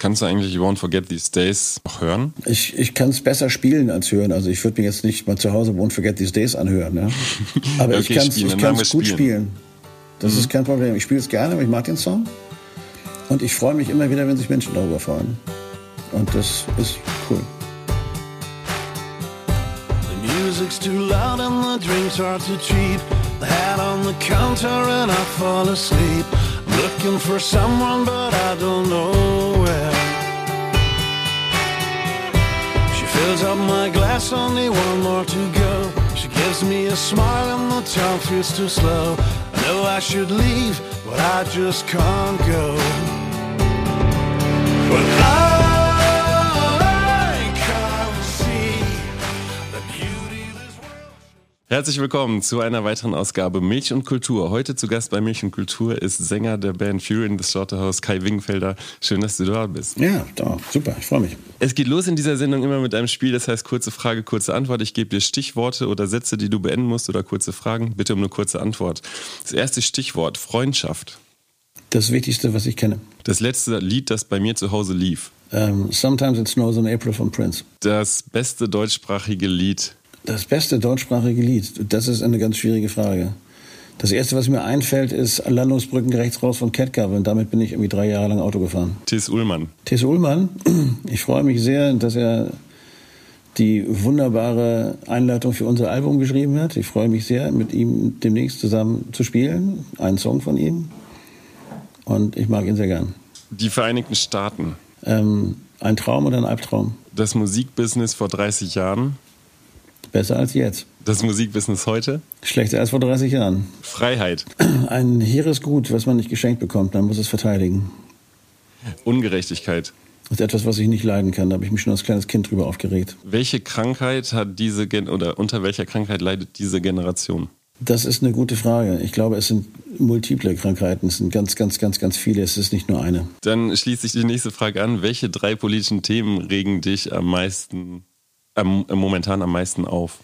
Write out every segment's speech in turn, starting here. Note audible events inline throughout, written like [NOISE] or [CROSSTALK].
Kannst du eigentlich You Won't Forget These Days auch hören? Ich, ich kann es besser spielen als hören. Also ich würde mir jetzt nicht mal zu Hause Won't Forget These Days anhören. Ja? [LAUGHS] Aber okay, ich kann es gut spielen. spielen. Das mhm. ist kein Problem. Ich spiele es gerne, aber ich mag den Song. Und ich freue mich immer wieder, wenn sich Menschen darüber freuen. Und das ist cool. The music's too loud and the drinks are too cheap. The hat on the counter and I fall asleep. Looking for someone, but I don't know fills up my glass, only one more to go. She gives me a smile, and the time feels too slow. I know I should leave, but I just can't go. But I Herzlich willkommen zu einer weiteren Ausgabe Milch und Kultur. Heute zu Gast bei Milch und Kultur ist Sänger der Band Fury in the Slaughterhouse, Kai Wingfelder. Schön, dass du da bist. Ja, da, super, ich freue mich. Es geht los in dieser Sendung immer mit einem Spiel, das heißt kurze Frage, kurze Antwort. Ich gebe dir Stichworte oder Sätze, die du beenden musst oder kurze Fragen. Bitte um eine kurze Antwort. Das erste Stichwort, Freundschaft. Das Wichtigste, was ich kenne. Das letzte Lied, das bei mir zu Hause lief. Um, ähm, Sometimes It Snows in April von Prince. Das beste deutschsprachige Lied das beste deutschsprachige Lied, das ist eine ganz schwierige Frage. Das erste, was mir einfällt, ist Landungsbrücken rechts raus von Catcover und damit bin ich irgendwie drei Jahre lang Auto gefahren. Tis Ullmann. Tis Ullmann, ich freue mich sehr, dass er die wunderbare Einleitung für unser Album geschrieben hat. Ich freue mich sehr, mit ihm demnächst zusammen zu spielen. Ein Song von ihm. Und ich mag ihn sehr gern. Die Vereinigten Staaten. Ähm, ein Traum oder ein Albtraum? Das Musikbusiness vor 30 Jahren. Besser als jetzt. Das Musikbusiness heute? Schlechter als vor 30 Jahren. Freiheit. [CLEARS THROAT] Ein hehres Gut, was man nicht geschenkt bekommt, man muss es verteidigen. Ungerechtigkeit. Das ist etwas, was ich nicht leiden kann. Da habe ich mich schon als kleines Kind drüber aufgeregt. Welche Krankheit hat diese Gen oder unter welcher Krankheit leidet diese Generation? Das ist eine gute Frage. Ich glaube, es sind multiple Krankheiten. Es sind ganz, ganz, ganz, ganz viele. Es ist nicht nur eine. Dann schließt sich die nächste Frage an. Welche drei politischen Themen regen dich am meisten ähm, momentan am meisten auf?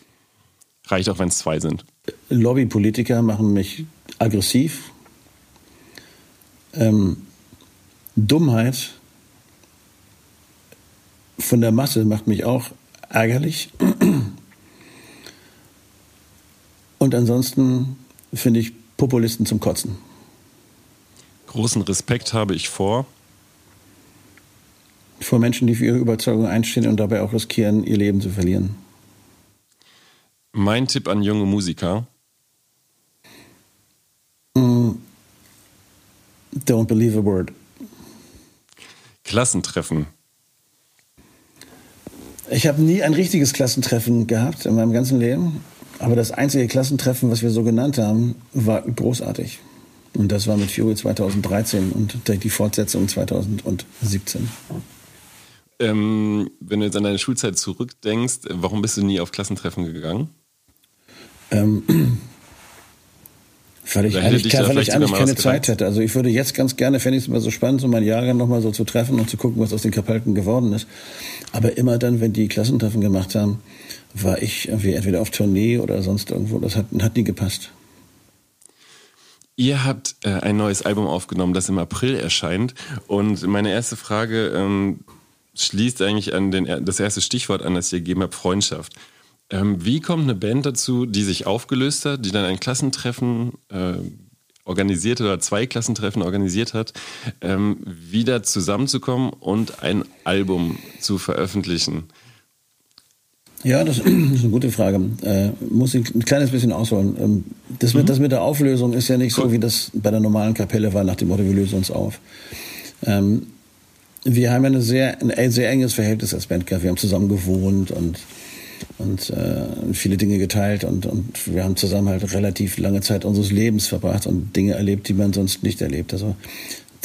Reicht auch, wenn es zwei sind. Lobbypolitiker machen mich aggressiv. Ähm, Dummheit von der Masse macht mich auch ärgerlich. Und ansonsten finde ich Populisten zum Kotzen. Großen Respekt habe ich vor vor Menschen, die für ihre Überzeugung einstehen und dabei auch riskieren, ihr Leben zu verlieren. Mein Tipp an junge Musiker? Mm, don't believe a word. Klassentreffen. Ich habe nie ein richtiges Klassentreffen gehabt in meinem ganzen Leben. Aber das einzige Klassentreffen, was wir so genannt haben, war großartig. Und das war mit Fury 2013 und die Fortsetzung 2017. Ähm, wenn du jetzt an deine Schulzeit zurückdenkst, warum bist du nie auf Klassentreffen gegangen? Ähm, weil ich eigentlich, weil ich eigentlich keine Zeit hätte. Also ich würde jetzt ganz gerne, fände ich es immer so spannend, so mein Jahrgang nochmal so zu treffen und zu gucken, was aus den Kapelken geworden ist. Aber immer dann, wenn die Klassentreffen gemacht haben, war ich irgendwie entweder auf Tournee oder sonst irgendwo. Das hat, hat nie gepasst. Ihr habt äh, ein neues Album aufgenommen, das im April erscheint. Und meine erste Frage, ähm, schließt eigentlich an den, das erste Stichwort an, das ich gegeben habe, Freundschaft. Ähm, wie kommt eine Band dazu, die sich aufgelöst hat, die dann ein Klassentreffen äh, organisiert oder zwei Klassentreffen organisiert hat, ähm, wieder zusammenzukommen und ein Album zu veröffentlichen? Ja, das [CLEARS THROAT] ist eine gute Frage. Äh, muss ich ein kleines bisschen ausholen. Ähm, das, mit, mhm. das mit der Auflösung ist ja nicht cool. so, wie das bei der normalen Kapelle war, nach dem Motto, wir lösen uns auf. Ähm, wir haben eine sehr, ein sehr enges Verhältnis als Bandcamp. Wir haben zusammen gewohnt und, und äh, viele Dinge geteilt und, und wir haben zusammen halt relativ lange Zeit unseres Lebens verbracht und Dinge erlebt, die man sonst nicht erlebt. Also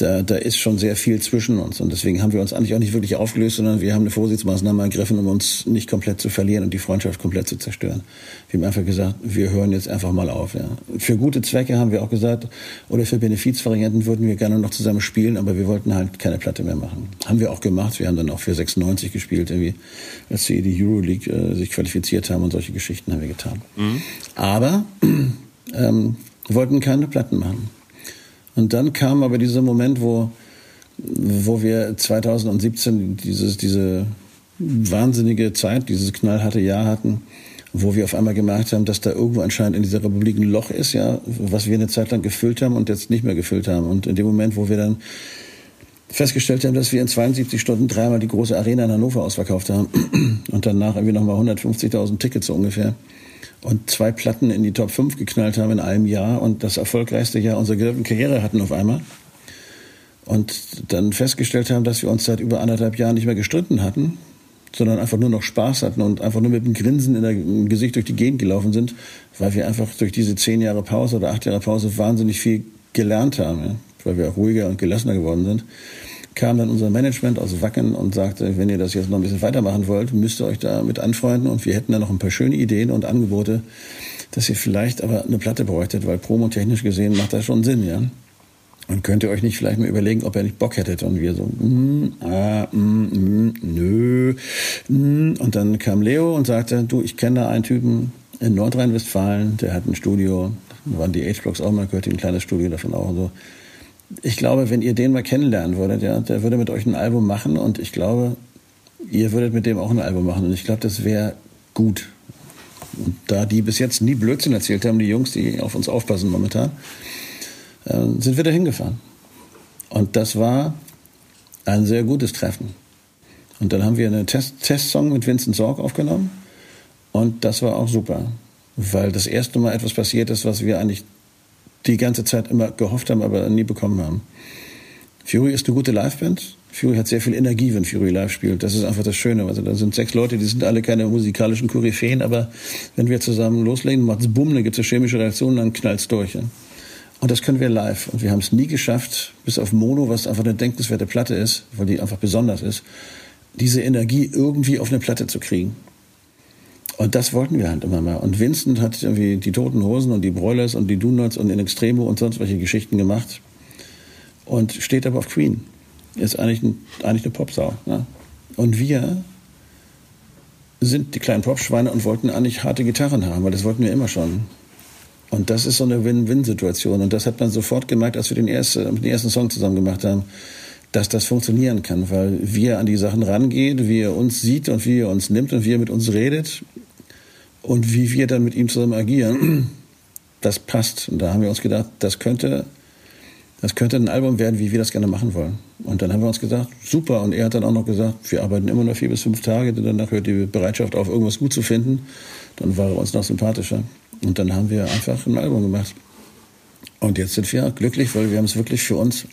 da, da ist schon sehr viel zwischen uns. Und deswegen haben wir uns eigentlich auch nicht wirklich aufgelöst, sondern wir haben eine Vorsichtsmaßnahme ergriffen, um uns nicht komplett zu verlieren und die Freundschaft komplett zu zerstören. Wir haben einfach gesagt, wir hören jetzt einfach mal auf. Ja. Für gute Zwecke haben wir auch gesagt, oder für Benefizvarianten würden wir gerne noch zusammen spielen, aber wir wollten halt keine Platte mehr machen. Haben wir auch gemacht. Wir haben dann auch für 96 gespielt, irgendwie, als sie die Euroleague äh, sich qualifiziert haben und solche Geschichten haben wir getan. Mhm. Aber [CLEARS THROAT] ähm, wollten keine Platten machen. Und dann kam aber dieser Moment, wo wo wir 2017 dieses, diese wahnsinnige Zeit, dieses knallharte Jahr hatten, wo wir auf einmal gemerkt haben, dass da irgendwo anscheinend in dieser Republik ein Loch ist, ja, was wir eine Zeit lang gefüllt haben und jetzt nicht mehr gefüllt haben. Und in dem Moment, wo wir dann festgestellt haben, dass wir in 72 Stunden dreimal die große Arena in Hannover ausverkauft haben [CLEARS THROAT] und danach irgendwie nochmal 150.000 Tickets so ungefähr und zwei Platten in die Top 5 geknallt haben in einem Jahr und das erfolgreichste Jahr unserer gesamten Karriere hatten auf einmal. Und dann festgestellt haben, dass wir uns seit über anderthalb Jahren nicht mehr gestritten hatten, sondern einfach nur noch Spaß hatten und einfach nur mit einem Grinsen in der, im Gesicht durch die Gegend gelaufen sind, weil wir einfach durch diese zehn Jahre Pause oder acht Jahre Pause wahnsinnig viel gelernt haben, ja, weil wir auch ruhiger und gelassener geworden sind, kam dann unser Management aus Wacken und sagte, wenn ihr das jetzt noch ein bisschen weitermachen wollt, müsst ihr euch da mit anfreunden und wir hätten da noch ein paar schöne Ideen und Angebote, dass ihr vielleicht aber eine Platte bräuchtet, weil promotechnisch gesehen macht das schon Sinn, ja. Und könnt ihr euch nicht vielleicht mal überlegen, ob ihr nicht Bock hättet? Und wir so, mm, ah, mm, mm, nö. Mm. Und dann kam Leo und sagte, du, ich kenne da einen Typen in Nordrhein-Westfalen, der hat ein Studio, da waren die H-Blocks auch mal, gehört ein kleines Studio davon auch und so. Ich glaube, wenn ihr den mal kennenlernen würdet, ja, der würde mit euch ein Album machen und ich glaube, ihr würdet mit dem auch ein Album machen. Und ich glaube, das wäre gut. Und da die bis jetzt nie Blödsinn erzählt haben, die Jungs, die auf uns aufpassen momentan, äh, sind wir da hingefahren. Und das war ein sehr gutes Treffen. Und dann haben wir einen Test Testsong mit Vincent Sorg aufgenommen. Und das war auch super, weil das erste Mal etwas passiert ist, was wir eigentlich die ganze Zeit immer gehofft haben, aber nie bekommen haben. Fury ist eine gute Liveband. Fury hat sehr viel Energie, wenn Fury live spielt. Das ist einfach das Schöne. Also da sind sechs Leute, die sind alle keine musikalischen Koryphäen, aber wenn wir zusammen loslegen, macht es bumm, dann gibt es eine chemische Reaktion, dann knallt es durch. Ja? Und das können wir live. Und wir haben es nie geschafft, bis auf Mono, was einfach eine denkenswerte Platte ist, weil die einfach besonders ist, diese Energie irgendwie auf eine Platte zu kriegen. Und das wollten wir halt immer mal. Und Vincent hat irgendwie die Toten Hosen und die Broilers und die Donuts und In Extremo und sonst welche Geschichten gemacht. Und steht aber auf Queen. Ist eigentlich, ein, eigentlich eine Popsau. Ne? Und wir sind die kleinen Popschweine und wollten eigentlich harte Gitarren haben, weil das wollten wir immer schon. Und das ist so eine Win-Win-Situation. Und das hat man sofort gemerkt, als wir den, erste, den ersten Song zusammen gemacht haben, dass das funktionieren kann, weil wie er an die Sachen rangeht, wie er uns sieht und wie er uns nimmt und wie er mit uns redet und wie wir dann mit ihm zusammen agieren, das passt. Und da haben wir uns gedacht, das könnte, das könnte ein Album werden, wie wir das gerne machen wollen. Und dann haben wir uns gesagt, super. Und er hat dann auch noch gesagt, wir arbeiten immer noch vier bis fünf Tage, danach hört die Bereitschaft auf, irgendwas gut zu finden. Dann war er uns noch sympathischer. Und dann haben wir einfach ein Album gemacht. Und jetzt sind wir glücklich, weil wir haben es wirklich für uns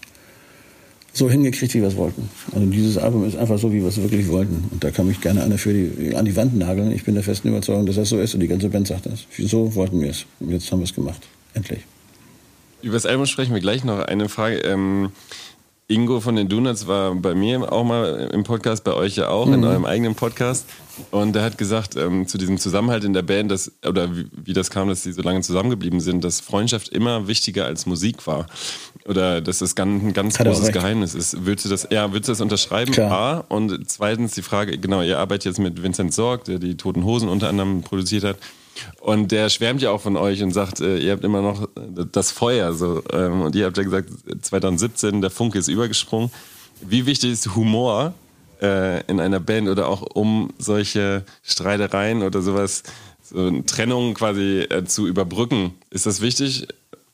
so hingekriegt, wie wir es wollten. Also dieses Album ist einfach so, wie wir es wirklich wollten. Und da kann mich gerne einer für die, an die Wand nageln. Ich bin der festen Überzeugung, dass das so ist und die ganze Band sagt das. So wollten wir es. Und jetzt haben wir es gemacht. Endlich. Über das Album sprechen wir gleich noch. Eine Frage. Ähm Ingo von den Donuts war bei mir auch mal im Podcast, bei euch ja auch, mhm. in eurem eigenen Podcast. Und er hat gesagt, ähm, zu diesem Zusammenhalt in der Band, dass, oder wie, wie, das kam, dass sie so lange zusammengeblieben sind, dass Freundschaft immer wichtiger als Musik war. Oder dass das ganz, ein ganz großes Geheimnis ist. Würdest du das, ja, würdest du das unterschreiben? Klar. A. Und zweitens die Frage, genau, ihr arbeitet jetzt mit Vincent Sorg, der die Toten Hosen unter anderem produziert hat. Und der schwärmt ja auch von euch und sagt, äh, ihr habt immer noch äh, das Feuer. So. Ähm, und ihr habt ja gesagt, 2017, der Funke ist übergesprungen. Wie wichtig ist Humor äh, in einer Band oder auch um solche Streitereien oder sowas, so Trennungen quasi zu überbrücken? Ist das wichtig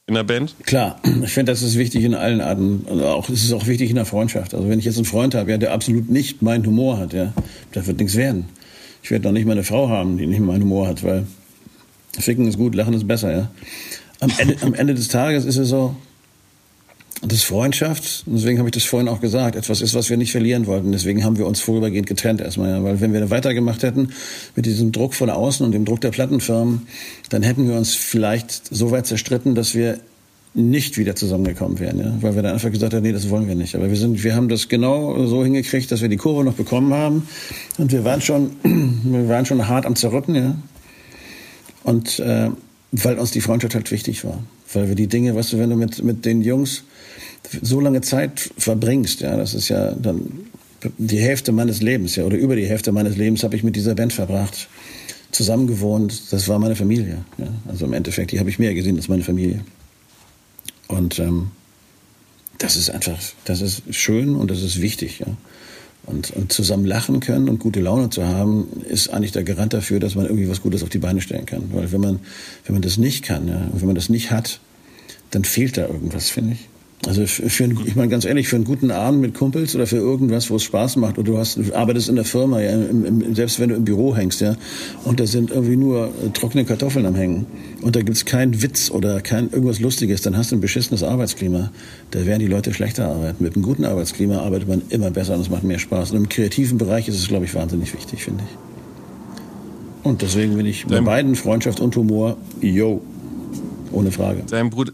in der Band? Klar, ich finde, das ist wichtig in allen Arten. Und auch, es ist auch wichtig in der Freundschaft. Also wenn ich jetzt einen Freund habe, ja, der absolut nicht meinen Humor hat, ja, da wird nichts werden. Ich werde noch nicht mal eine Frau haben, die nicht meinen Humor hat, weil Ficken ist gut, Lachen ist besser, ja. Am Ende, am Ende des Tages ist es so, das Freundschaft, deswegen habe ich das vorhin auch gesagt, etwas ist, was wir nicht verlieren wollten. Deswegen haben wir uns vorübergehend getrennt erstmal. Weil wenn wir weitergemacht hätten mit diesem Druck von außen und dem Druck der Plattenfirmen, dann hätten wir uns vielleicht so weit zerstritten, dass wir nicht wieder zusammengekommen wären, ja? weil wir dann einfach gesagt haben, nee, das wollen wir nicht. Aber wir sind, wir haben das genau so hingekriegt, dass wir die Kurve noch bekommen haben und wir waren schon, [CLEARS THROAT] wir waren schon hart am Zerrütten, ja. Und äh, weil uns die Freundschaft halt wichtig war. Weil wir die Dinge, weißt du, wenn du mit, mit den Jungs so lange Zeit verbringst, ja, das ist ja dann die Hälfte meines Lebens, ja, oder über die Hälfte meines Lebens habe ich mit dieser Band verbracht, zusammen gewohnt, das war meine Familie. Ja. Also im Endeffekt, die habe ich mehr gesehen als meine Familie. Und ähm, das ist einfach, das ist schön und das ist wichtig. Ja. Und, und zusammen lachen können und gute Laune zu haben, ist eigentlich der Garant dafür, dass man irgendwie was Gutes auf die Beine stellen kann. Weil wenn man, wenn man das nicht kann, ja, wenn man das nicht hat, dann fehlt da irgendwas, finde ich. Also für, einen, ich meine ganz ehrlich, für einen guten Abend mit Kumpels oder für irgendwas, wo es Spaß macht und du hast, du arbeitest in der Firma, ja, im, im, selbst wenn du im Büro hängst, ja, und da sind irgendwie nur äh, trockene Kartoffeln am Hängen und da gibt's keinen Witz oder kein irgendwas Lustiges, dann hast du ein beschissenes Arbeitsklima. Da werden die Leute schlechter arbeiten. Mit einem guten Arbeitsklima arbeitet man immer besser und es macht mehr Spaß. Und im kreativen Bereich ist es, glaube ich, wahnsinnig wichtig, finde ich. Und deswegen bin ich bei beiden Freundschaft und Humor, yo, ohne Frage. Dein Bruder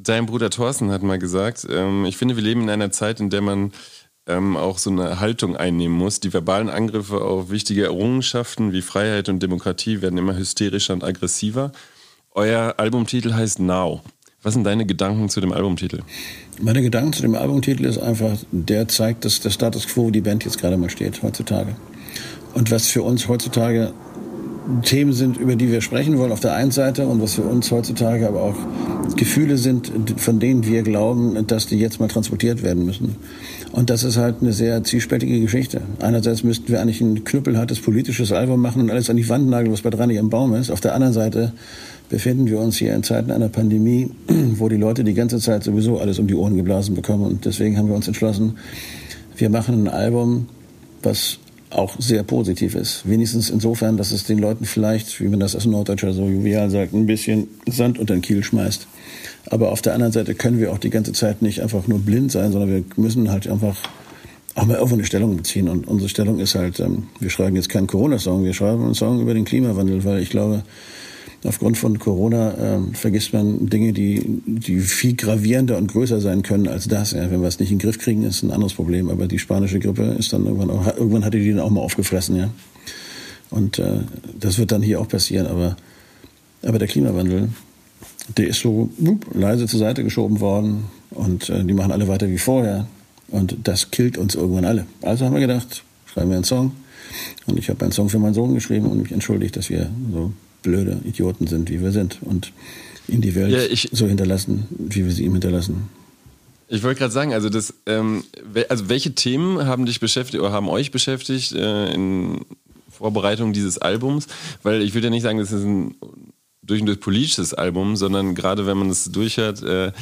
Dein Bruder Thorsten hat mal gesagt, ähm, ich finde, wir leben in einer Zeit, in der man ähm, auch so eine Haltung einnehmen muss. Die verbalen Angriffe auf wichtige Errungenschaften wie Freiheit und Demokratie werden immer hysterischer und aggressiver. Euer Albumtitel heißt Now. Was sind deine Gedanken zu dem Albumtitel? Meine Gedanken zu dem Albumtitel ist einfach, der zeigt, dass der Status quo, wo die Band jetzt gerade mal steht, heutzutage. Und was für uns heutzutage Themen sind, über die wir sprechen wollen auf der einen Seite und was für uns heutzutage aber auch Gefühle sind, von denen wir glauben, dass die jetzt mal transportiert werden müssen. Und das ist halt eine sehr zwiespältige Geschichte. Einerseits müssten wir eigentlich ein knüppelhartes politisches Album machen und alles an die Wand nageln, was bei dran nicht am Baum ist. Auf der anderen Seite befinden wir uns hier in Zeiten einer Pandemie, wo die Leute die ganze Zeit sowieso alles um die Ohren geblasen bekommen. Und deswegen haben wir uns entschlossen, wir machen ein Album, was auch sehr positiv ist. Wenigstens insofern, dass es den Leuten vielleicht, wie man das als Norddeutscher so jovial sagt, ein bisschen Sand unter den Kiel schmeißt. Aber auf der anderen Seite können wir auch die ganze Zeit nicht einfach nur blind sein, sondern wir müssen halt einfach auch mal irgendwo eine Stellung beziehen. Und unsere Stellung ist halt, ähm, wir schreiben jetzt keinen Corona-Song, wir schreiben einen Song über den Klimawandel, weil ich glaube, aufgrund von Corona äh, vergisst man Dinge, die, die viel gravierender und größer sein können als das. Ja. Wenn wir es nicht in den Griff kriegen, ist ein anderes Problem. Aber die spanische Grippe ist dann irgendwann auch, irgendwann hat die dann auch mal aufgefressen, ja. Und äh, das wird dann hier auch passieren. Aber, aber der Klimawandel, der ist so wupp, leise zur Seite geschoben worden und äh, die machen alle weiter wie vorher. Und das killt uns irgendwann alle. Also haben wir gedacht, schreiben wir einen Song. Und ich habe einen Song für meinen Sohn geschrieben und mich entschuldigt, dass wir so blöde Idioten sind, wie wir sind und ihn die Welt ja, ich, so hinterlassen, wie wir sie ihm hinterlassen. Ich wollte gerade sagen, also das, ähm, also welche Themen haben dich beschäftigt oder haben euch beschäftigt äh, in Vorbereitung dieses Albums? Weil ich würde ja nicht sagen, das ist ein durch und durch politisches Album, sondern gerade wenn man es durchhört, äh,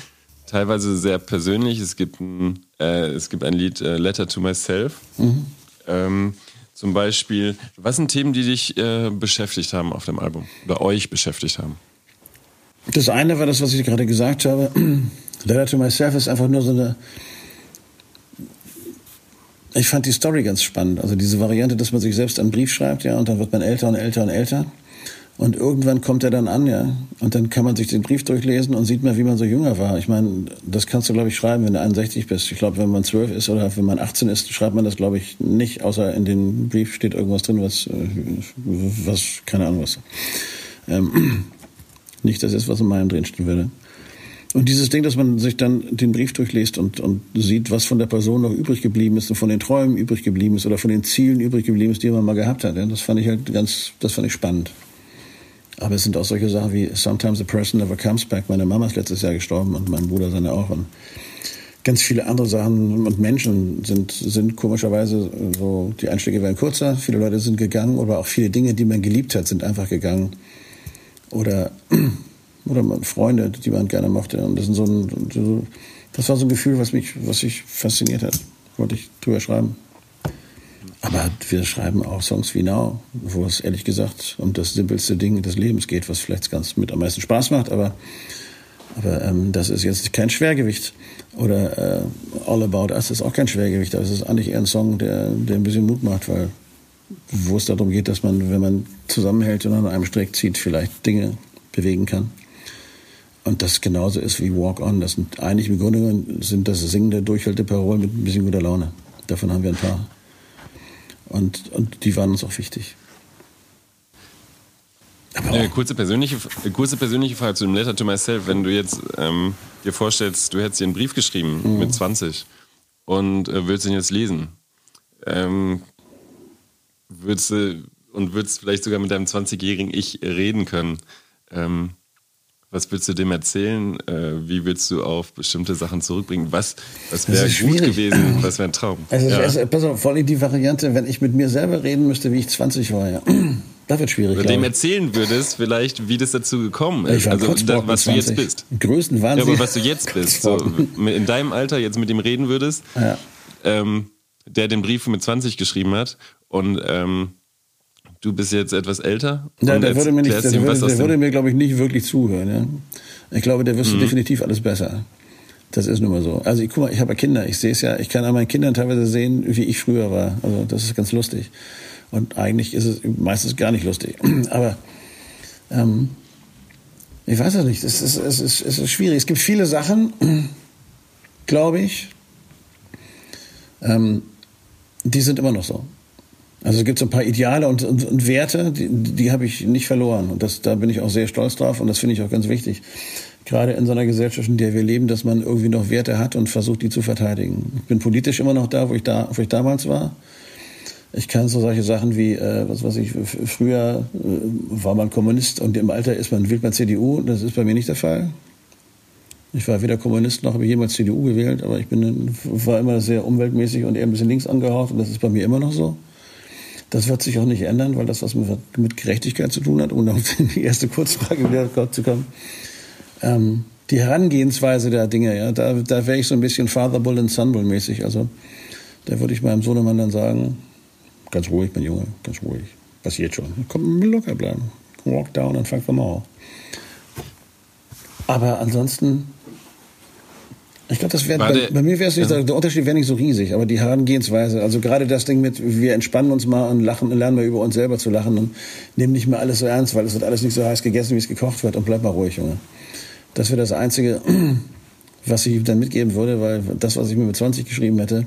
teilweise sehr persönlich. Es gibt ein, äh, es gibt ein Lied äh, Letter to Myself. Mhm. Ähm, zum Beispiel, was sind Themen, die dich äh, beschäftigt haben auf dem Album oder euch beschäftigt haben? Das eine war das, was ich gerade gesagt habe. [CLEARS THROAT] Letter to Myself ist einfach nur so eine. Ich fand die Story ganz spannend. Also diese Variante, dass man sich selbst einen Brief schreibt, ja, und dann wird man älter und älter und älter. Und irgendwann kommt er dann an, ja. Und dann kann man sich den Brief durchlesen und sieht mal, wie man so jünger war. Ich meine, das kannst du, glaube ich, schreiben, wenn du 61 bist. Ich glaube, wenn man 12 ist oder wenn man 18 ist, schreibt man das, glaube ich, nicht. Außer in dem Brief steht irgendwas drin, was, was keine Ahnung was. Ähm, [CLEARS THROAT] nicht das ist, was in meinem drin stehen würde. Und dieses Ding, dass man sich dann den Brief durchliest und, und sieht, was von der Person noch übrig geblieben ist und von den Träumen übrig geblieben ist oder von den Zielen übrig geblieben ist, die man mal gehabt hat, ja, das fand ich halt ganz, das fand ich spannend. Aber es sind auch solche Sachen wie Sometimes a person never comes back. Meine Mama ist letztes Jahr gestorben und mein Bruder seine auch. Und ganz viele andere Sachen und Menschen sind, sind komischerweise so, die Einstiege werden kürzer. Viele Leute sind gegangen oder auch viele Dinge, die man geliebt hat, sind einfach gegangen. Oder, [CLEARS THROAT] oder Freunde, die man gerne mochte. Und das, sind so ein, das war so ein Gefühl, was mich, was mich fasziniert hat. Wollte ich drüber schreiben. Aber wir schreiben auch Songs wie Now, wo es ehrlich gesagt um das simpelste Ding des Lebens geht, was vielleicht ganz mit am meisten Spaß macht, aber, aber ähm, das ist jetzt kein Schwergewicht. Oder äh, All About Us ist auch kein Schwergewicht, aber es ist eigentlich eher ein Song, der, der ein bisschen Mut macht, weil wo es darum geht, dass man, wenn man zusammenhält und an einem Strick zieht, vielleicht Dinge bewegen kann. Und das genauso ist wie Walk On. Das sind eigentlich im Grunde sind das singende, durchhalte Parolen mit ein bisschen guter Laune. Davon haben wir ein paar. Und, und die waren uns auch wichtig. Äh, kurze, persönliche, kurze persönliche Frage zu dem Letter to Myself. Wenn du jetzt ähm, dir vorstellst, du hättest dir einen Brief geschrieben mhm. mit 20 und äh, würdest ihn jetzt lesen, ähm, würdest du und würdest vielleicht sogar mit deinem 20-jährigen Ich reden können. Ähm, Was willst du dem erzählen? Äh, wie willst du auf bestimmte Sachen zurückbringen? Was, was wäre gut gewesen? [CLEARS THROAT] Was wäre ein Traum? Also, ja. also, pass auf, vor allem die Variante, wenn ich mit mir selber reden müsste, wie ich 20 war, ja. [CLEARS THROAT] Das wird schwierig. Oder dem erzählen würdest, vielleicht, wie das dazu gekommen ist. also, da, was 20. du jetzt bist. Größten Wahnsinn. Ja, aber was du jetzt bist. So, in deinem Alter jetzt mit dem reden würdest, ja. ähm, der den Brief mit 20 geschrieben hat und ähm, du bist jetzt etwas älter. Ja, der würde mir, nicht, der, ihm, würde, der würde mir, glaube ich, nicht wirklich zuhören. Ja? Ich glaube, der wüsste mhm. definitiv alles besser. Das ist nun mal so. Also ich guck mal, ich habe ja Kinder, ich sehe es ja, ich kann an meinen Kindern teilweise sehen, wie ich früher war. Also das ist ganz lustig. Und eigentlich ist es meistens gar nicht lustig. [CLEARS THROAT] Aber ähm, ich weiß es nicht. Es ist, es, ist, es ist schwierig. Es gibt viele Sachen, [CLEARS THROAT] glaube ich, ähm, die sind immer noch so. Also es gibt so ein paar Ideale und, und, und Werte, die, die habe ich nicht verloren. Und das, da bin ich auch sehr stolz drauf und das finde ich auch ganz wichtig. Gerade in so einer Gesellschaft, in der wir leben, dass man irgendwie noch Werte hat und versucht, die zu verteidigen. Ich bin politisch immer noch da, wo ich, da, wo ich damals war. Ich kann so solche Sachen wie, äh, was weiß ich, früher äh, war man Kommunist und im Alter ist man, wählt man CDU. Das ist bei mir nicht der Fall. Ich war weder Kommunist noch habe ich jemals CDU gewählt, aber ich bin, war immer sehr umweltmäßig und eher ein bisschen links angehaucht und das ist bei mir immer noch so. Das wird sich auch nicht ändern, weil das was mit, Gerechtigkeit zu tun hat, um auf die [LAUGHS] erste Kurzfrage wieder zu kommen. Ähm, die Herangehensweise der Dinge, ja, da, da wäre ich so ein bisschen Father Bull and Son Bull mäßig. Also da würde ich meinem Sohnemann dann sagen, ganz ruhig, mein Junge, ganz ruhig. Passiert schon. Komm, locker bleiben. Walk down and fuck them all. Aber ansonsten ich glaube, das wäre bei, bei, mir wäre es nicht, ja. der Unterschied wäre nicht so riesig, aber die Herangehensweise, also gerade das Ding mit, wir entspannen uns mal und lachen, lernen mal über uns selber zu lachen und nehmen nicht mehr alles so ernst, weil es wird alles nicht so heiß gegessen, wie es gekocht wird und bleib mal ruhig, Junge. Das wäre das Einzige, [CLEARS THROAT] was ich ihm dann mitgeben würde, weil das, was ich mir mit 20 geschrieben hätte,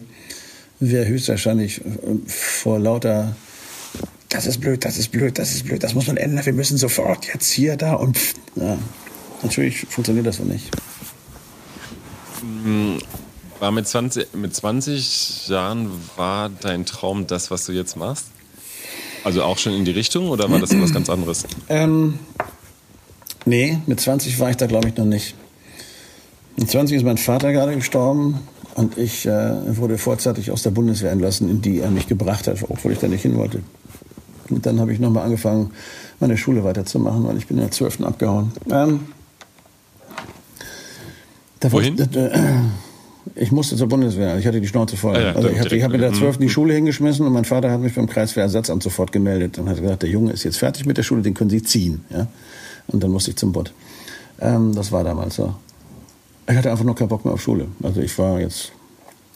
wäre höchstwahrscheinlich vor lauter das ist blöd, das ist blöd, das ist blöd, das muss man ändern, wir müssen sofort jetzt hier, da und pff, ja, natürlich funktioniert das so nicht. War mit 20, mit 20 Jahren war dein Traum das, was du jetzt machst? Also auch schon in die Richtung oder war das was ganz anderes? Ähm, nee, mit 20 war ich da glaube ich noch nicht. Mit 20 ist mein Vater gerade gestorben und ich äh, wurde vorzeitig aus der Bundeswehr entlassen, in die er mich gebracht hat, obwohl ich da nicht hin wollte. Und dann habe ich nochmal angefangen, meine Schule weiterzumachen, weil ich bin in der 12. abgehauen. Ähm, Wohin? War, äh, ich musste zur Bundeswehr. Ich hatte die Schnauze voll. Ah ja, also ich, habe hab mit der 12. die mhm. Schule hingeschmissen und mein Vater hat mich beim Kreiswehrersatzamt sofort gemeldet und hat gesagt, der Junge ist jetzt fertig mit der Schule, den können Sie ziehen. Ja? Und dann musste ich zum Bund. Ähm, das war damals so. Ich hatte einfach noch keinen Bock mehr auf Schule. Also ich war jetzt,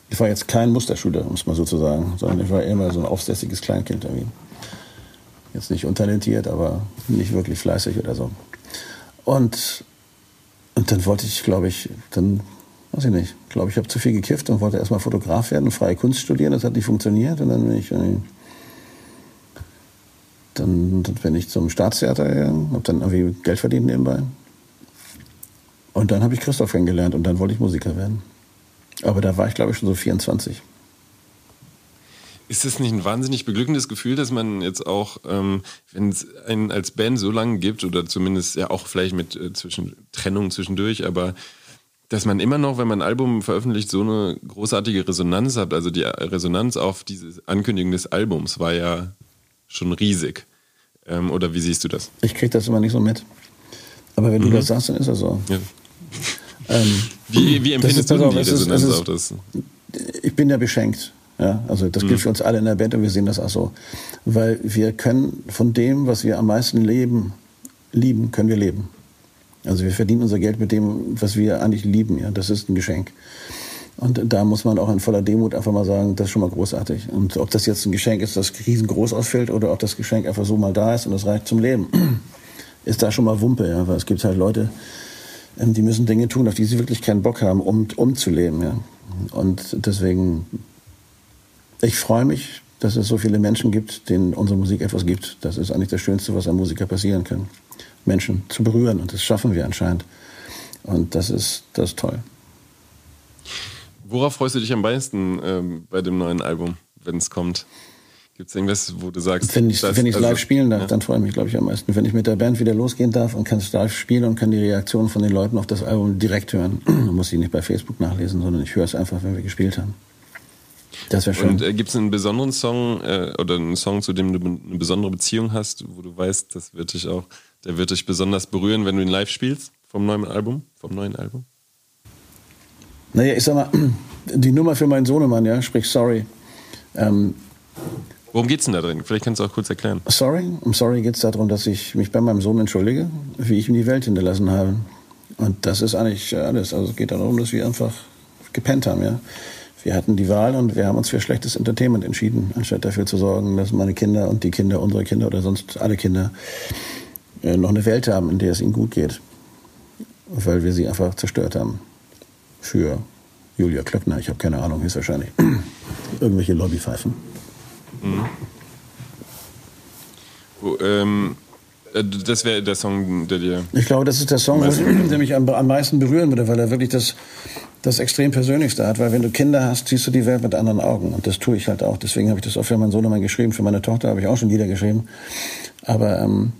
ich war jetzt kein Musterschüler, um es mal so zu sagen, sondern ich war immer so ein aufsässiges Kleinkind irgendwie. Jetzt nicht untalentiert, aber nicht wirklich fleißig oder so. Und und dann wollte ich, glaube ich, dann, weiß ich nicht, glaube ich, habe zu viel gekifft und wollte erstmal Fotograf werden, freie Kunst studieren. Das hat nicht funktioniert. Und dann bin ich, äh, dann, dann bin ich zum Staatstheater gegangen, habe dann irgendwie Geld verdient nebenbei. Und dann habe ich Christoph kennengelernt und dann wollte ich Musiker werden. Aber da war ich, glaube ich, schon so 24. Ist das nicht ein wahnsinnig beglückendes Gefühl, dass man jetzt auch, ähm, wenn es einen als Band so lange gibt, oder zumindest ja auch vielleicht mit äh, zwischen Trennung zwischendurch, aber dass man immer noch, wenn man ein Album veröffentlicht, so eine großartige Resonanz hat. Also die Resonanz auf diese Ankündigung des Albums war ja schon riesig. Ähm, oder wie siehst du das? Ich kriege das immer nicht so mit. Aber wenn mhm. du das sagst, dann ist das so. Ja. Ähm, wie, wie empfindest du die Resonanz auf das? Ich bin ja beschenkt. Ja, also das gilt mhm. für uns alle in der Band und wir sehen das auch so. Weil wir können von dem, was wir am meisten leben, lieben, können wir leben. Also wir verdienen unser Geld mit dem, was wir eigentlich lieben. Ja, das ist ein Geschenk. Und da muss man auch in voller Demut einfach mal sagen, das ist schon mal großartig. Und ob das jetzt ein Geschenk ist, das riesengroß ausfällt, oder ob das Geschenk einfach so mal da ist und das reicht zum Leben, [CLEARS THROAT] ist da schon mal Wumpe. Ja? Weil es gibt halt Leute, ähm, die müssen Dinge tun, auf die sie wirklich keinen Bock haben, um, um zu leben. Ja? Und deswegen ich freue mich, dass es so viele Menschen gibt, denen unsere Musik etwas gibt. Das ist eigentlich das Schönste, was einem Musiker passieren kann. Menschen zu berühren und das schaffen wir anscheinend. Und das ist, das ist toll. Worauf freust du dich am meisten ähm, bei dem neuen Album, wenn es kommt? Gibt es irgendwas, wo du sagst, wenn ich es also, live spielen darf, ja. dann freue ich mich, glaube ich, am meisten. Wenn ich mit der Band wieder losgehen darf und kann es live spielen und kann die Reaktion von den Leuten auf das Album direkt hören, dann [CLEARS THROAT] muss ich nicht bei Facebook nachlesen, sondern ich höre es einfach, wenn wir gespielt haben. Das wäre schön. Und äh, gibt es einen besonderen Song äh, oder einen Song, zu dem du eine besondere Beziehung hast, wo du weißt, das wird dich auch, der wird dich besonders berühren, wenn du ihn live spielst vom neuen Album, vom neuen Album? Naja, ich sag mal, [CLEARS THROAT] die Nummer für meinen Sohnemann, ja, sprich Sorry. Ähm, Worum geht es denn da drin? Vielleicht kannst du auch kurz erklären. Sorry, um Sorry geht es darum, dass ich mich bei meinem Sohn entschuldige, wie ich ihm die Welt hinterlassen habe. Und das ist eigentlich alles. Also es geht darum, dass wir einfach gepennt haben, ja. Wir hatten die Wahl und wir haben uns für schlechtes Entertainment entschieden, anstatt dafür zu sorgen, dass meine Kinder und die Kinder unserer Kinder oder sonst alle Kinder äh, noch eine Welt haben, in der es ihnen gut geht. Weil wir sie einfach zerstört haben. Für Julia Klöckner, ich habe keine Ahnung, ist wahrscheinlich [CLEARS THROAT] irgendwelche Lobbypfeifen. Mhm. Oh, ähm, äh, das wäre der Song, der dir. Ich glaube, das ist der Song, [CLEARS THROAT] der mich am, am meisten berühren würde, weil er wirklich das, das extrem Persönlichste hat. Weil wenn du Kinder hast, siehst du die Welt mit anderen Augen. Und das tue ich halt auch. Deswegen habe ich das auch für meinen Sohn einmal geschrieben. Für meine Tochter habe ich auch schon Lieder geschrieben. Aber ähm,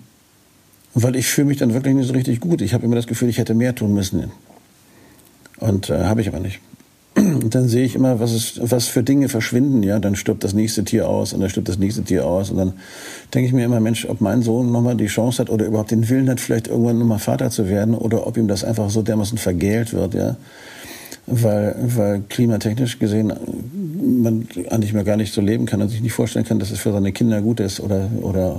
weil ich fühle mich dann wirklich nicht so richtig gut. Ich habe immer das Gefühl, ich hätte mehr tun müssen. Und äh, habe ich aber nicht. Und dann sehe ich immer, was, es, was für Dinge verschwinden. Ja, dann stirbt das nächste Tier aus und dann stirbt das nächste Tier aus. Und dann denke ich mir immer, Mensch, ob mein Sohn nochmal die Chance hat oder überhaupt den Willen hat, vielleicht irgendwann nochmal Vater zu werden oder ob ihm das einfach so dermaßen vergällt wird. Ja, weil, weil klimatechnisch gesehen man eigentlich mehr gar nicht so leben kann und sich nicht vorstellen kann, dass es für seine Kinder gut ist oder, oder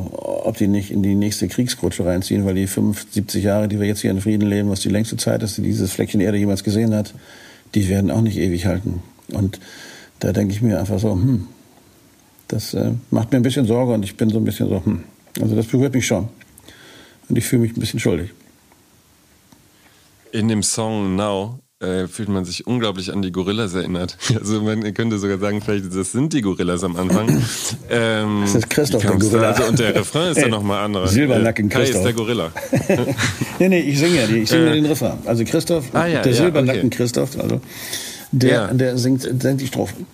ob die nicht in die nächste Kriegsrutsche reinziehen, weil die 75 Jahre, die wir jetzt hier in Frieden leben, was die längste Zeit ist, die dieses Fleckchen Erde jemals gesehen hat, die werden auch nicht ewig halten. Und da denke ich mir einfach so, hm, das äh, macht mir ein bisschen Sorge und ich bin so ein bisschen so, hm, also das berührt mich schon. Und ich fühle mich ein bisschen schuldig. In dem Song Now äh, fühlt man sich unglaublich an die Gorillas erinnert. [LAUGHS] Also man könnte sogar sagen, vielleicht das sind die Gorillas am Anfang. [CLEARS THROAT] Ähm, das ist Christoph der Gorilla. Also, und der Refrain ist [LAUGHS] dann nochmal anderer. Silbernacken Kai Christoph. ist der Gorilla. [LAUGHS] nee, nee, ich singe ja, ich singe äh, den Refrain. Also Christoph, ah, ja, der ja, Silbernacken okay. Christoph, also der, ja. der singt, singt die Strophen.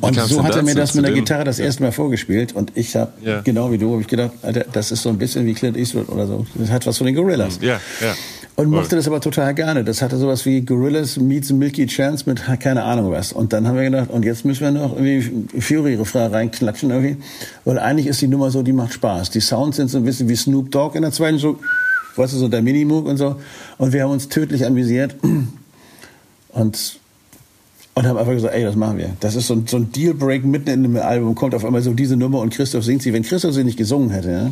Und so hat er mir das mit der Gitarre das erste Mal vorgespielt und ich habe, ja. genau wie du, habe ich gedacht, Alter, das ist so ein bisschen wie Clint Eastwood oder so. Das hat was von den Gorillas. Ja, ja. Und mochte das aber total gerne. Das hatte sowas wie Gorillas meets Milky Chance mit keine Ahnung was. Und dann haben wir gedacht, und jetzt müssen wir noch irgendwie Fury-Refrain reinklatschen irgendwie. Weil eigentlich ist die Nummer so, die macht Spaß. Die Sounds sind so ein bisschen wie Snoop Dogg in der zweiten, so, weißt du, so der Minimoog und so. Und wir haben uns tödlich amüsiert. Und und haben einfach gesagt, ey, das machen wir. Das ist so ein, so ein Dealbreak mitten in dem Album, kommt auf einmal so diese Nummer und Christoph singt sie. Wenn Christoph sie nicht gesungen hätte, ja,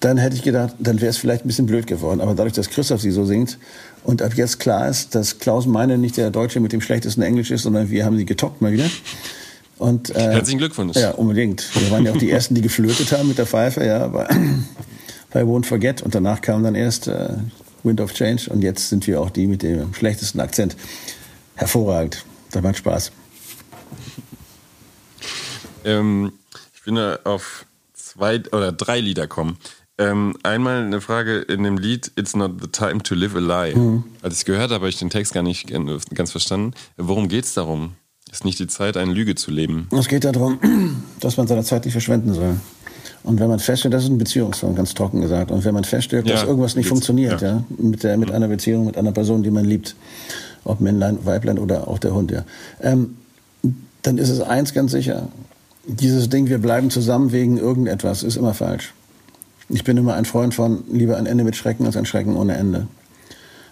dann hätte ich gedacht, dann wäre es vielleicht ein bisschen blöd geworden. Aber dadurch, dass Christoph sie so singt und ab jetzt klar ist, dass Klaus Meine nicht der Deutsche mit dem schlechtesten Englisch ist, sondern wir haben sie getoppt mal wieder. Und, äh, Herzlichen Glückwunsch. Ja, unbedingt. Wir waren ja auch die Ersten, die geflötet haben mit der Pfeife, ja, bei, [CLEARS THROAT] bei Won't Forget. Und danach kam dann erst äh, Wind of Change und jetzt sind wir auch die mit dem schlechtesten Akzent. Hervorragend. Das macht Spaß. Ähm, ich bin da auf zwei oder drei Lieder kommen. Ähm, einmal eine Frage in dem Lied It's Not the Time to Live a Lie. Mhm. Als ich es gehört habe, habe ich den Text gar nicht ganz verstanden. Worum geht es darum? Ist nicht die Zeit, eine Lüge zu leben? Es geht darum, [CLEARS THROAT] dass man seine Zeit nicht verschwenden soll. Und wenn man feststellt, das ist ein Beziehungssong, ganz trocken gesagt. Und wenn man feststellt, ja, dass irgendwas nicht funktioniert, ja. ja, mit, der, mit einer Beziehung, mit einer Person, die man liebt, ob Männlein, Weiblein oder auch der Hund, ja, ähm, dann ist es eins ganz sicher, dieses Ding, wir bleiben zusammen wegen irgendetwas, ist immer falsch. Ich bin immer ein Freund von lieber ein Ende mit Schrecken als ein Schrecken ohne Ende.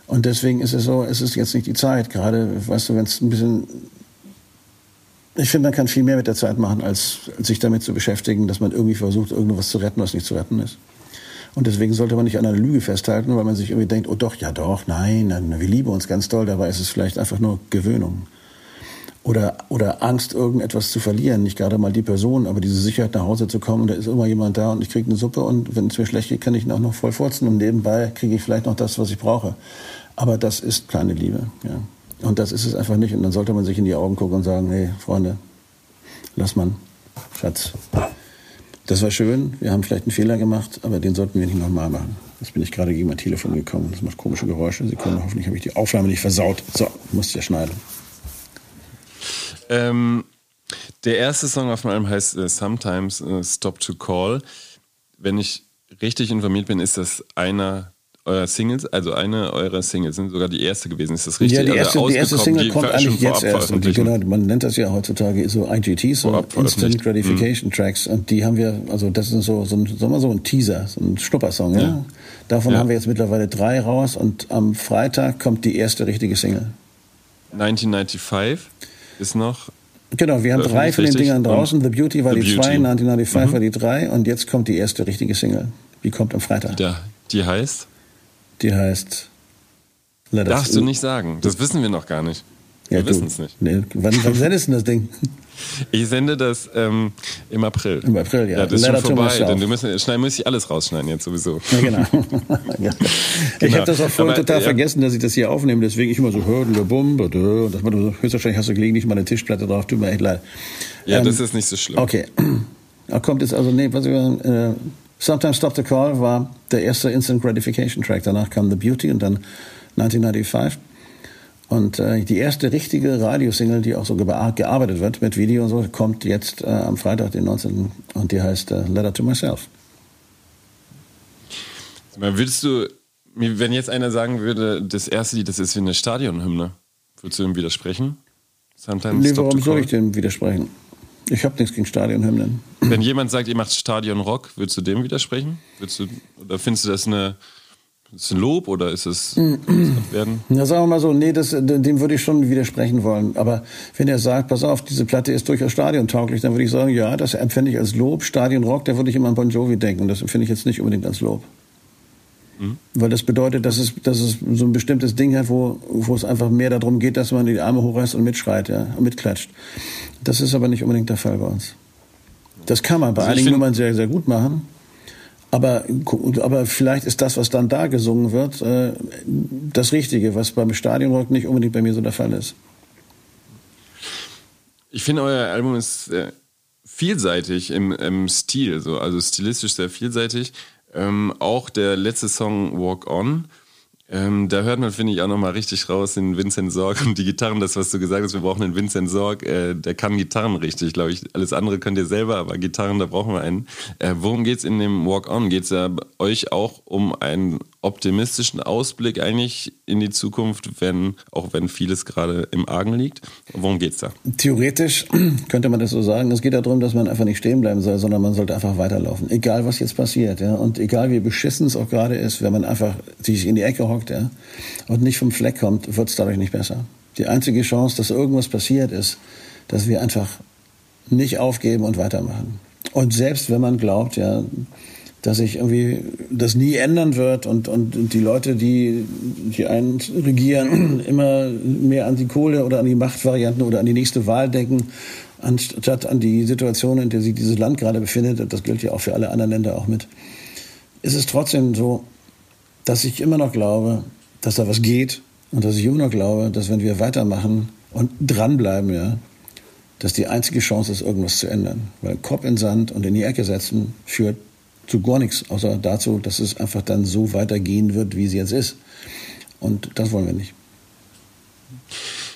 Und deswegen ist es so, es ist jetzt nicht die Zeit. Gerade, weißt du, wenn es ein bisschen. Ich finde, man kann viel mehr mit der Zeit machen, als sich damit zu beschäftigen, dass man irgendwie versucht, irgendwas zu retten, was nicht zu retten ist. Und deswegen sollte man nicht an einer Lüge festhalten, weil man sich irgendwie denkt, oh doch, ja doch, nein, nein wir lieben uns ganz toll. Dabei ist es vielleicht einfach nur Gewöhnung oder, oder Angst, irgendetwas zu verlieren. Nicht gerade mal die Person, aber diese Sicherheit nach Hause zu kommen, da ist immer jemand da und ich kriege eine Suppe und wenn es mir schlecht geht, kann ich ihn auch noch voll furzen und nebenbei kriege ich vielleicht noch das, was ich brauche. Aber das ist kleine Liebe. Ja. Und das ist es einfach nicht. Und dann sollte man sich in die Augen gucken und sagen, hey, Freunde, lass man, Schatz. Das war schön, wir haben vielleicht einen Fehler gemacht, aber den sollten wir nicht nochmal machen. Jetzt bin ich gerade gegen mein Telefon gekommen. Das macht komische Geräusche. Sekunde, hoffentlich habe ich die Aufnahme nicht versaut. So, muss ja schneiden. Ähm, Der erste Song auf Album heißt uh, Sometimes uh, Stop to Call. Wenn ich richtig informiert bin, ist das einer eurer Singles, also eine eurer Singles sind sogar die erste gewesen. Ist das richtig? Ja, die erste, also die erste Single kommt eigentlich jetzt erst. Und die, genau, man nennt das ja heutzutage so IGTs, so Instant Gratification mhm. Tracks. Und die haben wir, also das ist so, so, ein, sagen wir so ein Teaser, so ein Schnuppersong. Ja? ja. Davon ja. haben wir jetzt mittlerweile drei raus und am Freitag kommt die erste richtige Single. 1995 ist noch Genau, wir haben drei von den Dingern draußen. The Beauty war The die Beauty. zwei, 1995 mhm. war die drei und jetzt kommt die erste richtige Single. Die kommt am Freitag. Die, die heißt? Die heißt. Let Darfst du nicht sagen. Das wissen wir noch gar nicht. Wir ja, wissen es nicht. Nee, wann, wann [LAUGHS] sendest du das Ding? Ich sende das ähm, im April. Im April, ja. ja das ist schon vorbei, denn du musst, schneiden muss ich alles rausschneiden jetzt sowieso. Ja, genau. [LAUGHS] ja. Ich genau. habe das auch vorhin total ja. vergessen, dass ich das hier aufnehme, deswegen ich immer so hörden, bum, und das war höchstwahrscheinlich hast du gelegentlich mal eine Tischplatte drauf, tut mir echt leid. Ja, ähm, das ist nicht so schlimm. Okay. [CLEARS THROAT] Da kommt jetzt also, nee, was äh, Sometimes Stop the Call war der erste Instant Gratification Track. Danach kam The Beauty und dann 1995. Und äh, die erste richtige Radiosingle, die auch so gearbeitet wird mit Video und so, kommt jetzt äh, am Freitag, den 19. und die heißt äh, Letter to Myself. Willst du, wenn jetzt einer sagen würde, das erste Lied, das ist wie eine Stadionhymne, würdest du ihm widersprechen? Sometimes nee, warum soll ich dem widersprechen? Ich habe nichts gegen Stadionhymnen. Wenn jemand sagt, ihr macht Stadionrock, würdest du dem widersprechen? Würdest du, oder findest du das eine ist ein Lob oder ist es werden? Ja, sagen wir mal so, nee, das, dem würde ich schon widersprechen wollen. Aber wenn er sagt, pass auf, diese Platte ist durchaus stadiontauglich, dann würde ich sagen, ja, das empfände ich als Lob. Stadionrock, da würde ich immer an Bon Jovi denken. Das empfinde ich jetzt nicht unbedingt als Lob. Mhm. Weil das bedeutet, dass es, dass es so ein bestimmtes Ding hat, wo, wo es einfach mehr darum geht, dass man die Arme hochreißt und mitschreit, ja, und mitklatscht. Das ist aber nicht unbedingt der Fall bei uns. Das kann man bei also einigen Nummern sehr, sehr gut machen. Aber, aber vielleicht ist das, was dann da gesungen wird, äh, das Richtige, was beim Stadionrock nicht unbedingt bei mir so der Fall ist. Ich finde, euer Album ist vielseitig im, im Stil, so, also stilistisch sehr vielseitig. Ähm, auch der letzte Song Walk On ähm, da hört man, finde ich, auch nochmal richtig raus den Vincent Sorg und die Gitarren, das, was du gesagt hast, wir brauchen einen Vincent Sorg, äh, der kann Gitarren richtig, glaube ich. Alles andere könnt ihr selber, aber Gitarren, da brauchen wir einen. Äh, worum geht's in dem Walk On? Geht's ja euch auch um einen optimistischen Ausblick eigentlich in die Zukunft, wenn, auch wenn vieles gerade im Argen liegt? Worum geht's da? Theoretisch [CLEARS THROAT] könnte man das so sagen. Es geht darum, dass man einfach nicht stehen bleiben soll, sondern man sollte einfach weiterlaufen. Egal, was jetzt passiert, ja. Und egal, wie beschissen es auch gerade ist, wenn man einfach sich in die Ecke hockt, ja, und nicht vom Fleck kommt, wird es dadurch nicht besser. Die einzige Chance, dass irgendwas passiert ist, dass wir einfach nicht aufgeben und weitermachen. Und selbst wenn man glaubt, ja, dass sich irgendwie das nie ändern wird und, und die Leute, die, die einen regieren, [CLEARS THROAT] immer mehr an die Kohle oder an die Machtvarianten oder an die nächste Wahl denken, anstatt an die Situation, in der sich dieses Land gerade befindet. Und das gilt ja auch für alle anderen Länder auch mit. Ist es trotzdem so, dass ich immer noch glaube, dass da was geht und dass ich immer noch glaube, dass wenn wir weitermachen und dranbleiben, ja, dass die einzige Chance ist, irgendwas zu ändern. Weil Kopf in Sand und in die Ecke setzen führt zu gar nichts, außer dazu, dass es einfach dann so weitergehen wird, wie es jetzt ist. Und das wollen wir nicht.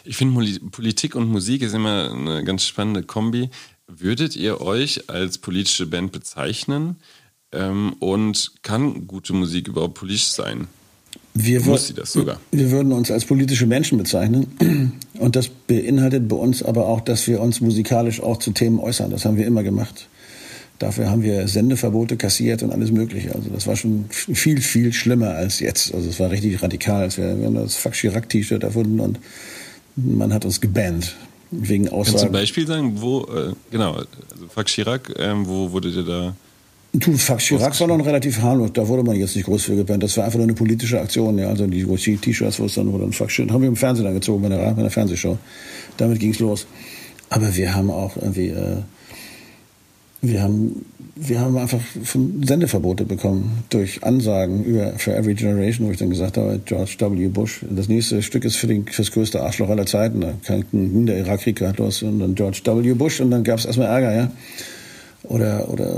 Ich finde, Politik und Musik ist immer eine ganz spannende Kombi. Würdet ihr euch als politische Band bezeichnen? Ähm, und kann gute Musik überhaupt politisch sein? Wir Muss sie das sogar? Wir würden uns als politische Menschen bezeichnen. Und das beinhaltet bei uns aber auch, dass wir uns musikalisch auch zu Themen äußern. Das haben wir immer gemacht. Dafür haben wir Sendeverbote kassiert und alles Mögliche. Also das war schon viel, viel schlimmer als jetzt. Also es war richtig radikal. Wir, haben das Fuck Chirac-T-Shirt erfunden und man hat uns gebannt wegen Aussagen. Kannst du ein Beispiel sagen, wo, äh, genau, also Fuck Chirac, äh, wo wurde dir da... Du, Fuck Chirac war noch relativ harmlos. Da wurde man jetzt nicht groß für gebannt. Das war einfach nur eine politische Aktion. Ja. Also die T-Shirts, wo es dann wurde, Fuck Chirac, haben wir im Fernsehen angezogen, bei einer, bei einer Fernsehshow. Damit ging's los. Aber wir haben auch irgendwie... Äh, wir haben, wir haben einfach Sendeverbote bekommen durch Ansagen über For Every Generation, wo ich dann gesagt habe, George W. Bush, das nächste Stück ist für, den, für das größte Arschloch aller Zeiten. Da kam der Irakkrieg gerade los und dann George W. Bush und dann gab es erstmal Ärger, ja. Oder, oder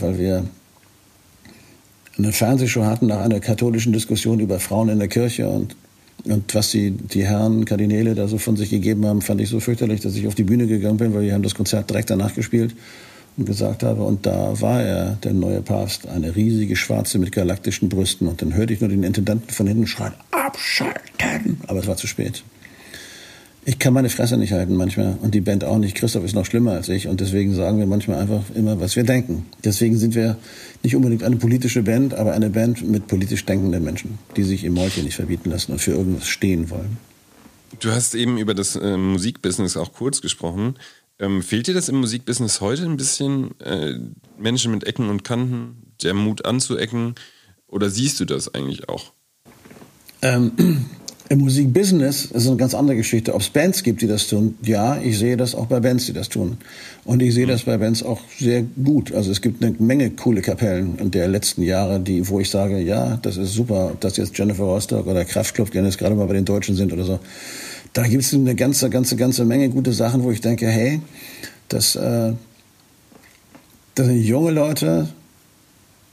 weil wir eine Fernsehshow hatten nach einer katholischen Diskussion über Frauen in der Kirche und Und was die, die Herren Kardinäle da so von sich gegeben haben, fand ich so fürchterlich, dass ich auf die Bühne gegangen bin, weil wir haben das Konzert direkt danach gespielt und gesagt habe, und da war er, der neue Papst, eine riesige Schwarze mit galaktischen Brüsten. Und dann hörte ich nur den Intendanten von hinten schreien, abschalten. Aber es war zu spät. Ich kann meine Fresse nicht halten manchmal und die Band auch nicht. Christoph ist noch schlimmer als ich und deswegen sagen wir manchmal einfach immer, was wir denken. Deswegen sind wir nicht unbedingt eine politische Band, aber eine Band mit politisch denkenden Menschen, die sich im Mäulchen nicht verbieten lassen und für irgendwas stehen wollen. Du hast eben über das äh, Musikbusiness auch kurz gesprochen. Ähm, fehlt dir das im Musikbusiness heute ein bisschen, äh, Menschen mit Ecken und Kanten, der Mut anzuecken? Oder siehst du das eigentlich auch? Ähm, Im Musikbusiness ist es eine ganz andere Geschichte. Ob es Bands gibt, die das tun, ja, ich sehe das auch bei Bands, die das tun. Und ich sehe das bei Bands auch sehr gut. Also es gibt eine Menge coole Kapellen in der letzten Jahre, die, wo ich sage, ja, das ist super, ob das jetzt Jennifer Rostock oder Kraftklub, die jetzt gerade mal bei den Deutschen sind oder so. Da gibt es eine ganze, ganze, ganze Menge gute Sachen, wo ich denke, hey, das, äh, das sind junge Leute,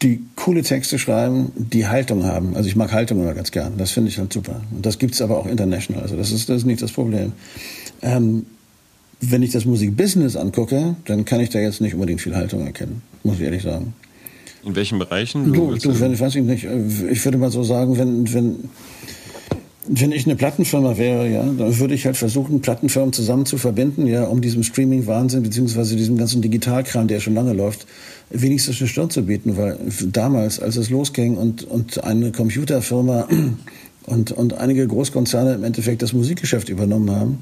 die coole Texte schreiben, die Haltung haben. Also ich mag Haltung immer ganz gern. Das finde ich halt super. Und das gibt es aber auch international. Also das ist, das ist nicht das Problem. Ähm, wenn ich das Musikbusiness angucke, dann kann ich da jetzt nicht unbedingt viel Haltung erkennen, muss ich ehrlich sagen. In welchen Bereichen? Du, du wenn, weiß ich nicht. Ich würde mal so sagen, wenn, wenn, wenn ich eine Plattenfirma wäre, ja, dann würde ich halt versuchen, Plattenfirmen zusammen zu verbinden, ja, um diesem Streaming-Wahnsinn beziehungsweise diesem ganzen Digitalkram, der schon lange läuft, wenigstens eine Stirn zu bieten, weil damals, als es losging und, und eine Computerfirma [CLEARS THROAT] und, und einige Großkonzerne im Endeffekt das Musikgeschäft übernommen haben,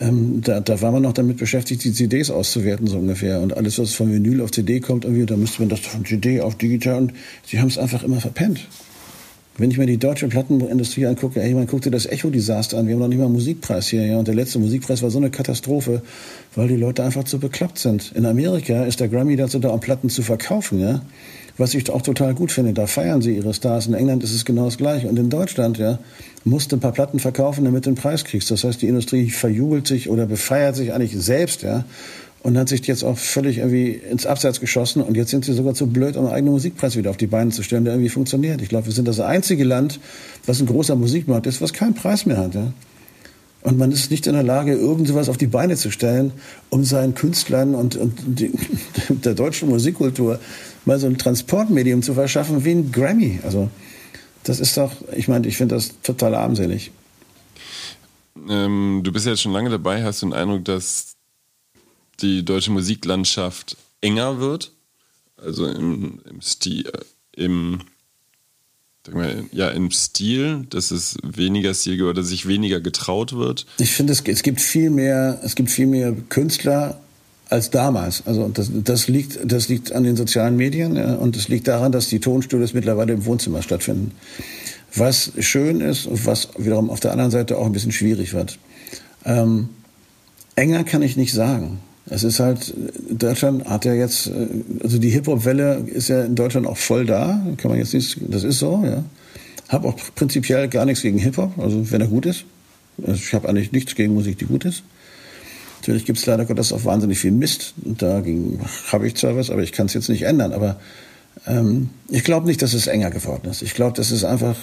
ähm, da, da war man noch damit beschäftigt, die CDs auszuwerten, so ungefähr. Und alles, was von Vinyl auf CD kommt, irgendwie, da müsste man das von CD auf digital und sie haben es einfach immer verpennt. Wenn ich mir die deutsche Plattenindustrie angucke, ey, man guckt dir das Echo-Desaster an. Wir haben noch nicht mal einen Musikpreis hier, ja. Und der letzte Musikpreis war so eine Katastrophe, weil die Leute einfach zu bekloppt sind. In Amerika ist der Grammy dazu da, um Platten zu verkaufen, ja. Was ich auch total gut finde. Da feiern sie ihre Stars. In England ist es genau das Gleiche. Und in Deutschland, ja, musst du ein paar Platten verkaufen, damit du den Preis kriegst. Das heißt, die Industrie verjubelt sich oder befeiert sich eigentlich selbst, ja und hat sich jetzt auch völlig irgendwie ins Abseits geschossen und jetzt sind sie sogar zu blöd, um einen eigenen Musikpreis wieder auf die Beine zu stellen, der irgendwie funktioniert. Ich glaube, wir sind das einzige Land, was ein großer Musikmarkt ist, was keinen Preis mehr hat. Ja? Und man ist nicht in der Lage, irgend sowas auf die Beine zu stellen, um seinen Künstlern und, und die, [LAUGHS] der deutschen Musikkultur mal so ein Transportmedium zu verschaffen wie ein Grammy. Also das ist doch, ich meine, ich finde das total armselig. Ähm, du bist ja jetzt schon lange dabei, hast du den Eindruck, dass die deutsche Musiklandschaft enger wird. Also im, im Stil, äh, im, mal, ja, im Stil, dass es weniger Stil oder sich weniger getraut wird. Ich finde, es, es gibt viel mehr, es gibt viel mehr Künstler als damals. Also das, das, liegt, das liegt an den sozialen Medien ja, und es liegt daran, dass die Tonstudios mittlerweile im Wohnzimmer stattfinden. Was schön ist und was wiederum auf der anderen Seite auch ein bisschen schwierig wird. Ähm, enger kann ich nicht sagen. Es ist halt, Deutschland hat ja jetzt, äh, also die Hip-Hop-Welle ist ja in Deutschland auch voll da. Kann man jetzt nicht, das ist so, ja. Habe auch prinzipiell gar nichts gegen Hip-Hop, also wenn er gut ist. Also ich habe eigentlich nichts gegen Musik, die gut ist. Natürlich gibt es leider Gottes auch wahnsinnig viel Mist. Und dagegen habe ich zwar was, aber ich kann es jetzt nicht ändern. Aber ähm, ich glaube nicht, dass es enger geworden ist. Ich glaube, das ist einfach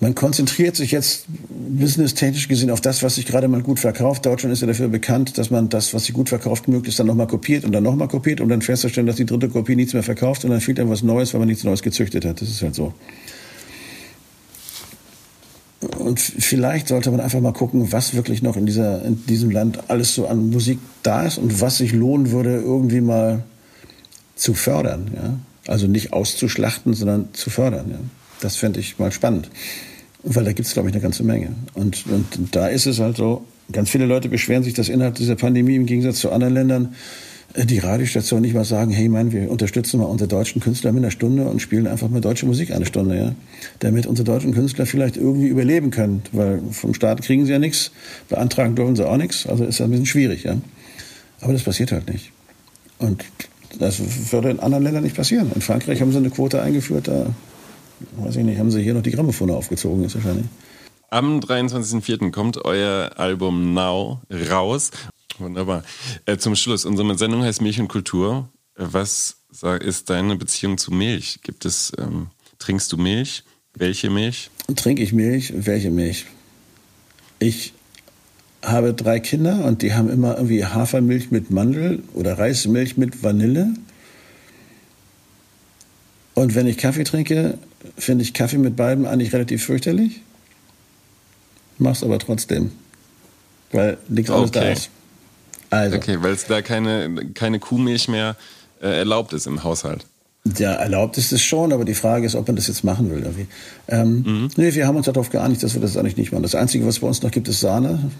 man konzentriert sich jetzt businesstechnisch gesehen auf das, was sich gerade mal gut verkauft. Deutschland ist ja dafür bekannt, dass man das, was sich gut verkauft, möglichst dann nochmal kopiert und dann nochmal kopiert, um dann festzustellen, dass die dritte Kopie nichts mehr verkauft und dann fehlt dann was Neues, weil man nichts Neues gezüchtet hat. Das ist halt so. Und vielleicht sollte man einfach mal gucken, was wirklich noch in, dieser, in diesem Land alles so an Musik da ist und was sich lohnen würde, irgendwie mal zu fördern. Ja? Also nicht auszuschlachten, sondern zu fördern. Ja? Das fände ich mal spannend. Weil da gibt es, glaube ich, eine ganze Menge. Und, und da ist es halt so, ganz viele Leute beschweren sich, dass innerhalb dieser Pandemie im Gegensatz zu anderen Ländern äh, die Radiostationen nicht mal sagen, hey Mann, wir unterstützen mal unsere deutschen Künstler mit einer Stunde und spielen einfach mal deutsche Musik eine Stunde, ja. Damit unsere deutschen Künstler vielleicht irgendwie überleben können. Weil vom Staat kriegen sie ja nichts, beantragen dürfen sie auch nichts, also ist ja ein bisschen schwierig, ja. Aber das passiert halt nicht. Und das würde in anderen Ländern nicht passieren. In Frankreich haben sie eine Quote eingeführt, da weiß ich nicht, haben sie hier noch die Grammophone aufgezogen, ist wahrscheinlich. Am 23.04. kommt euer Album Now raus. Wunderbar. Äh, zum Schluss, unsere Sendung heißt Milch und Kultur. Was ist deine Beziehung zu Milch? Gibt es, ähm, trinkst du Milch? Welche Milch? Trinke ich Milch? Welche Milch? Ich habe drei Kinder und die haben immer irgendwie Hafermilch mit Mandel oder Reismilch mit Vanille. Und wenn ich Kaffee trinke, finde ich Kaffee mit beiden eigentlich relativ fürchterlich. Mach's aber trotzdem. Weil nichts okay. da ist. Also. Okay, weil es da keine, keine Kuhmilch mehr äh, erlaubt ist im Haushalt. Ja, erlaubt ist es schon, aber die Frage ist, ob man das jetzt machen will. Irgendwie. Ähm, mhm. Nee, wir haben uns darauf geeinigt, dass wir das eigentlich nicht machen. Das Einzige, was bei uns noch gibt, ist Sahne.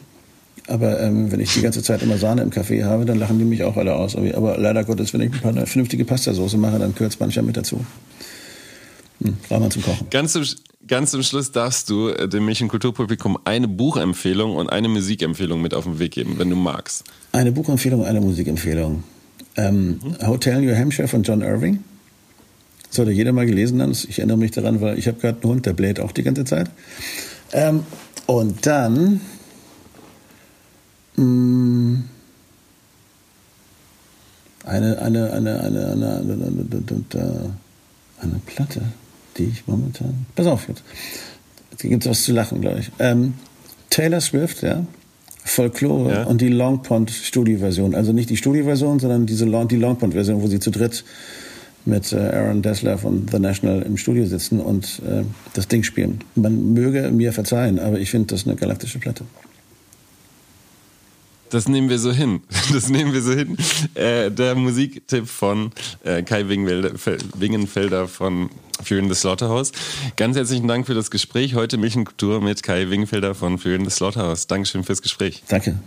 Aber ähm, wenn ich die ganze Zeit immer Sahne im Kaffee habe, dann lachen die mich auch alle aus. Aber leider Gottes, wenn ich eine vernünftige Pastasauce mache, dann gehört es manchmal mit dazu. Hm, man zum Kochen. Ganz zum, ganz zum Schluss darfst du äh, dem Milch- und Kulturpublikum eine Buchempfehlung und eine Musikempfehlung mit auf den Weg geben, wenn du magst. Eine Buchempfehlung, eine Musikempfehlung. Ähm, mhm. Hotel New Hampshire von John Irving. Sollte jeder mal gelesen haben. Ich erinnere mich daran, weil ich habe gerade einen Hund, der bläht auch die ganze Zeit. Ähm, und dann eine, eine, eine, eine, eine, eine, eine, Platte, die ich momentan. Pass auf jetzt. Hier gibt es was zu lachen, glaube ich. Ähm, Taylor Swift, ja. Folklore ja. und die Longpond Studioversion. Also nicht die Studioversion, sondern diese Long, die Longpond Version, wo sie zu dritt mit äh, Aaron Dessler von The National im Studio sitzen und äh, das Ding spielen. Man möge mir verzeihen, aber ich finde das eine galaktische Platte. Das nehmen wir so hin. [LAUGHS] Das nehmen wir so hin. Äh, der Musiktipp von äh, Kai Wingenfelder von Fury in the Slaughterhouse. Ganz herzlichen Dank für das Gespräch. Heute Milchenkultur mit Kai Wingenfelder von Fury in the Slaughterhouse. Dankeschön fürs Gespräch. Danke.